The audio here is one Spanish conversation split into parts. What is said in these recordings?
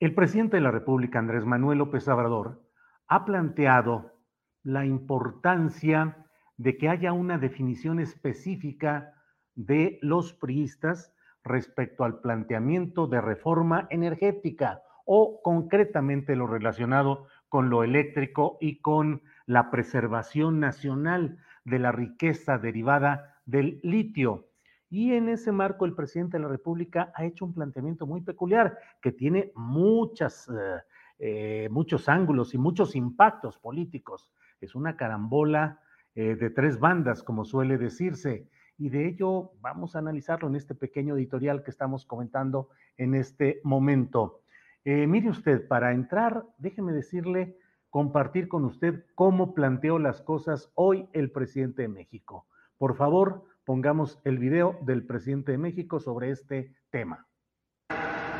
El presidente de la República, Andrés Manuel López Obrador, ha planteado la importancia de que haya una definición específica de los priistas respecto al planteamiento de reforma energética o concretamente lo relacionado con lo eléctrico y con la preservación nacional de la riqueza derivada del litio. Y en ese marco el presidente de la República ha hecho un planteamiento muy peculiar que tiene muchas, eh, eh, muchos ángulos y muchos impactos políticos. Es una carambola eh, de tres bandas, como suele decirse. Y de ello vamos a analizarlo en este pequeño editorial que estamos comentando en este momento. mire usted, para entrar, déjeme decirle, compartir con usted cómo planteó las cosas hoy el presidente de México. Por favor, pongamos el video del presidente de México sobre este tema.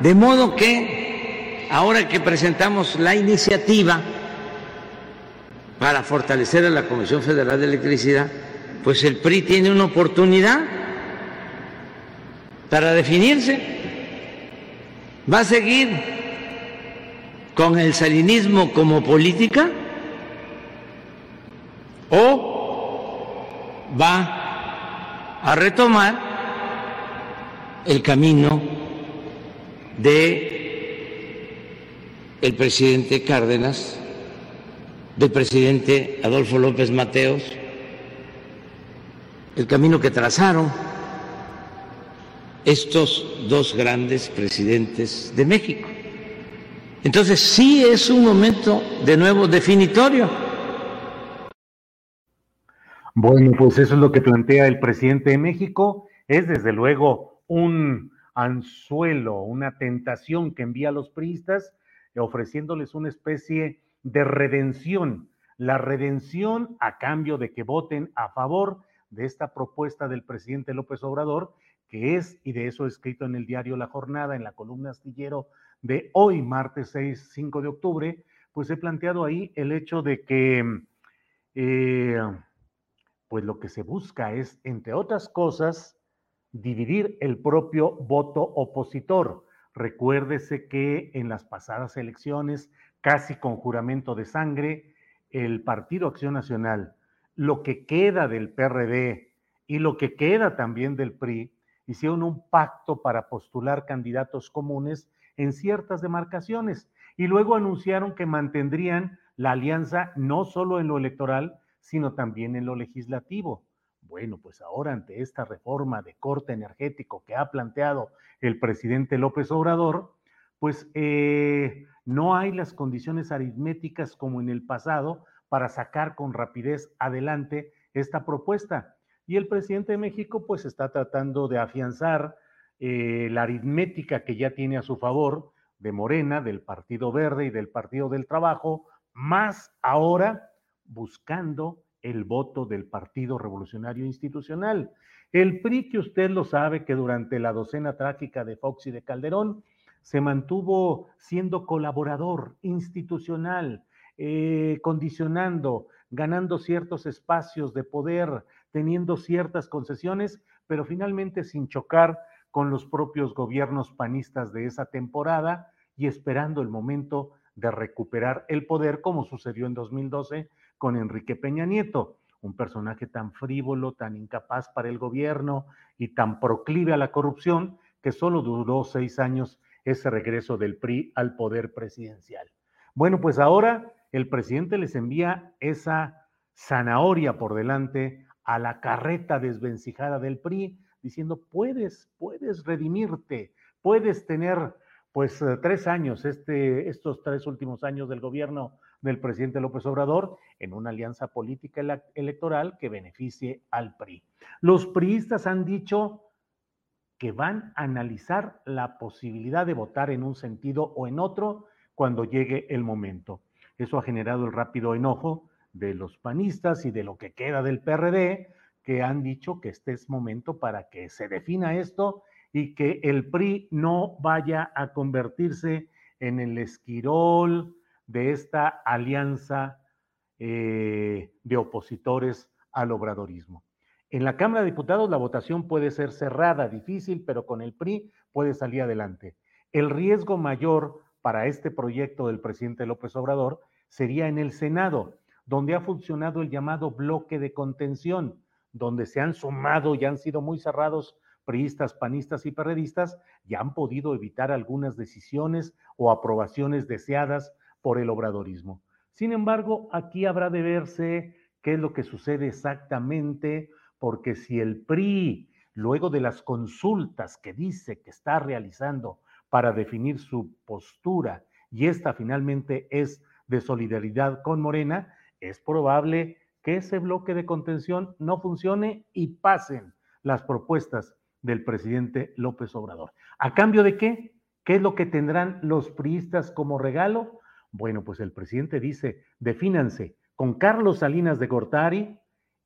De modo que ahora que presentamos la iniciativa para fortalecer a la Comisión Federal de Electricidad, pues el PRI tiene una oportunidad para definirse. ¿Va a seguir con el salinismo como política? ¿O va a retomar el camino de el presidente Cárdenas, del presidente Adolfo López Mateos, el camino que trazaron estos dos grandes presidentes de México. Entonces sí es un momento de nuevo definitorio bueno, pues eso es lo que plantea el presidente de México. Es desde luego un anzuelo, una tentación que envía a los priistas, ofreciéndoles una especie de redención. La redención a cambio de que voten a favor de esta propuesta del presidente López Obrador, que es, y de eso escrito en el diario La Jornada, en la columna astillero de hoy, martes 6, 5 de octubre, pues he planteado ahí el hecho de que eh, pues lo que se busca es, entre otras cosas, dividir el propio voto opositor. Recuérdese que en las pasadas elecciones, casi con juramento de sangre, el Partido Acción Nacional, lo que queda del PRD y lo que queda también del PRI, hicieron un pacto para postular candidatos comunes en ciertas demarcaciones y luego anunciaron que mantendrían la alianza no solo en lo electoral, sino también en lo legislativo. Bueno, pues ahora ante esta reforma de corte energético que ha planteado el presidente López Obrador, pues eh, no hay las condiciones aritméticas como en el pasado para sacar con rapidez adelante esta propuesta. Y el presidente de México pues está tratando de afianzar eh, la aritmética que ya tiene a su favor de Morena, del Partido Verde y del Partido del Trabajo, más ahora buscando el voto del Partido Revolucionario Institucional. El PRI, que usted lo sabe, que durante la docena trágica de Fox y de Calderón se mantuvo siendo colaborador institucional, eh, condicionando, ganando ciertos espacios de poder, teniendo ciertas concesiones, pero finalmente sin chocar con los propios gobiernos panistas de esa temporada y esperando el momento de recuperar el poder, como sucedió en 2012 con Enrique Peña Nieto, un personaje tan frívolo, tan incapaz para el gobierno y tan proclive a la corrupción que solo duró seis años ese regreso del PRI al poder presidencial. Bueno, pues ahora el presidente les envía esa zanahoria por delante a la carreta desvencijada del PRI, diciendo, puedes, puedes redimirte, puedes tener pues eh, tres años, este, estos tres últimos años del gobierno del presidente López Obrador en una alianza política electoral que beneficie al PRI. Los priistas han dicho que van a analizar la posibilidad de votar en un sentido o en otro cuando llegue el momento. Eso ha generado el rápido enojo de los panistas y de lo que queda del PRD, que han dicho que este es momento para que se defina esto y que el PRI no vaya a convertirse en el esquirol de esta alianza eh, de opositores al obradorismo. En la Cámara de Diputados la votación puede ser cerrada, difícil, pero con el PRI puede salir adelante. El riesgo mayor para este proyecto del presidente López Obrador sería en el Senado, donde ha funcionado el llamado bloque de contención, donde se han sumado y han sido muy cerrados priistas, panistas y perredistas, y han podido evitar algunas decisiones o aprobaciones deseadas por el obradorismo. Sin embargo, aquí habrá de verse qué es lo que sucede exactamente, porque si el PRI, luego de las consultas que dice que está realizando para definir su postura, y esta finalmente es de solidaridad con Morena, es probable que ese bloque de contención no funcione y pasen las propuestas del presidente López Obrador. ¿A cambio de qué? ¿Qué es lo que tendrán los priistas como regalo? Bueno, pues el presidente dice, defínanse con Carlos Salinas de Gortari,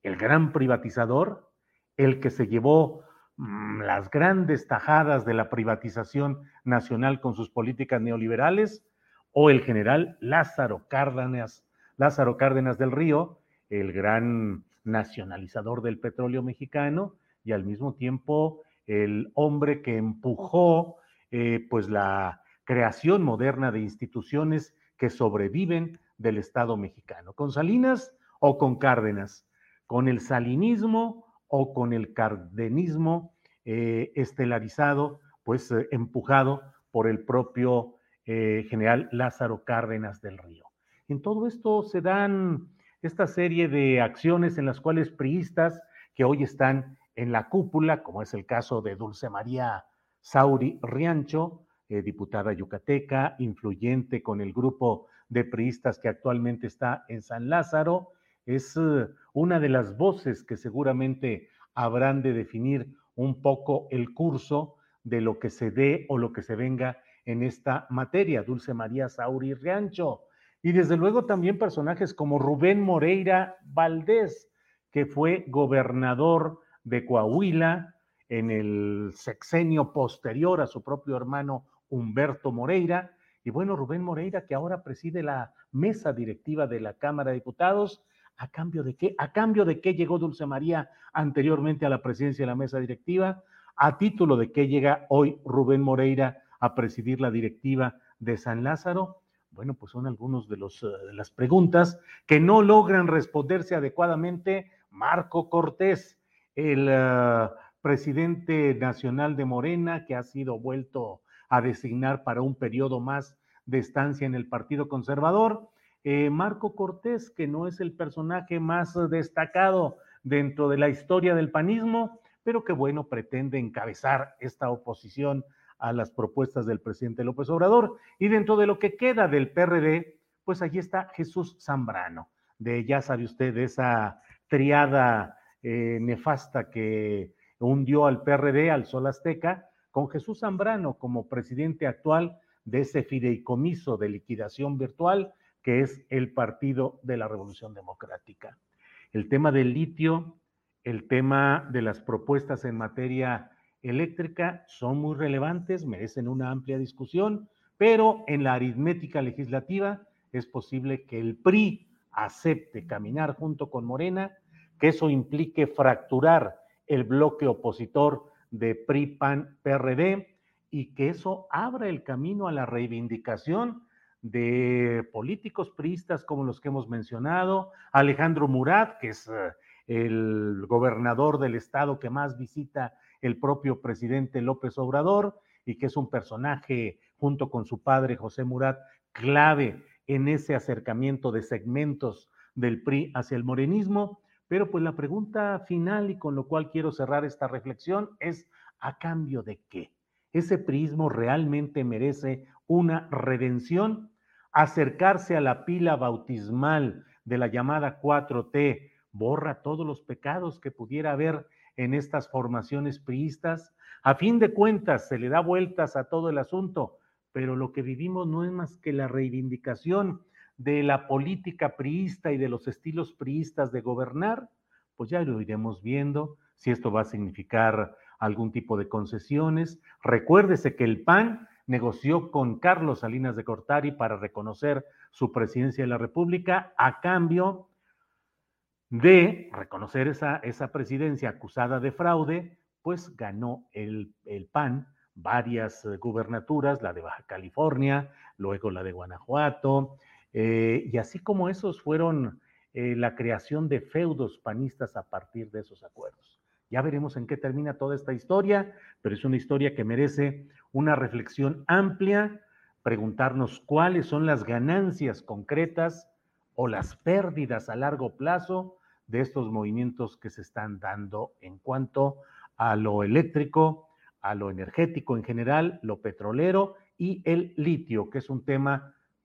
el gran privatizador, el que se llevó mm, las grandes tajadas de la privatización nacional con sus políticas neoliberales, o el general Lázaro Cárdenas, Lázaro Cárdenas del Río, el gran nacionalizador del petróleo mexicano y al mismo tiempo el hombre que empujó eh, pues la creación moderna de instituciones que sobreviven del Estado mexicano, con Salinas o con Cárdenas, con el salinismo o con el cardenismo eh, estelarizado, pues eh, empujado por el propio general Lázaro Cárdenas del Río. En todo esto se dan esta serie de acciones en las cuales priistas que hoy están en la cúpula, como es el caso de Dulce María Sauri Riancho, eh, diputada yucateca, influyente con el grupo de priistas que actualmente está en San Lázaro, es eh, una de las voces que seguramente habrán de definir un poco el curso de lo que se dé o lo que se venga en esta materia, Dulce María Sauri Riancho. Y desde luego también personajes como Rubén Moreira Valdés, que fue gobernador de Coahuila en el sexenio posterior a su propio hermano Humberto Moreira. Y bueno, Rubén Moreira, que ahora preside la mesa directiva de la Cámara de Diputados, ¿a cambio de qué? ¿A cambio de llegó Dulce María anteriormente a la presidencia de la mesa directiva? ¿A título de qué llega hoy Rubén Moreira a presidir la directiva de San Lázaro? Bueno, pues son algunos de, los, eh, las preguntas que no logran responderse adecuadamente Marco Cortés, el ah, presidente nacional de Morena, que ha sido vuelto a designar para un periodo más de estancia en el Partido Conservador. Eh, Marco Cortés, que no es el personaje más destacado dentro de la historia del panismo, pero que bueno, pretende encabezar esta oposición a las propuestas del presidente López Obrador. Y dentro de lo que queda del PRD, pues allí está Jesús Zambrano, de ya sabe usted, esa triada eh, nefasta que hundió al PRD, al Sol Azteca, con Jesús Zambrano como presidente actual de ese fideicomiso de liquidación virtual que es el Partido de la Revolución Democrática. El tema del litio, el tema de las propuestas en materia eléctrica son muy relevantes, merecen una amplia discusión, pero en la aritmética legislativa es posible que el PRI acepte caminar junto con Morena, que eso implique fracturar el bloque opositor de PRI, PAN, PRD y que eso abra el camino a la reivindicación de políticos priistas como los que hemos mencionado, Alejandro Murat, que es eh, el gobernador del estado que más visita el propio presidente López Obrador y que es un personaje junto con su padre José Murat clave en ese acercamiento de segmentos del PRI hacia el morenismo. Pero pues la pregunta final y con lo cual quiero cerrar esta reflexión es, ¿a cambio de qué? ¿Ese prismo realmente merece una redención? Acercarse a la pila bautismal de la llamada 4T borra todos los pecados que pudiera haber en estas formaciones priistas. A fin de cuentas, se le da vueltas a todo el asunto, pero lo que vivimos no es más que la reivindicación de la política priista y de los estilos priistas de gobernar, pues ya lo iremos viendo si esto va a significar algún tipo de concesiones. Recuérdese que el PAN negoció con Carlos Salinas de Cortari para reconocer su presidencia de la República a cambio de reconocer esa, esa presidencia acusada de fraude, pues ganó el, el PAN varias gubernaturas, la de Baja California, luego la de Guanajuato, eh, y así como esos fueron eh, la creación de feudos panistas a partir de esos acuerdos. Ya veremos en qué termina toda esta historia, pero es una historia que merece una reflexión amplia, preguntarnos cuáles son las ganancias concretas o las pérdidas a largo plazo de estos movimientos que se están dando en cuanto a lo eléctrico, a lo energético en general, lo petrolero y el litio, que es un tema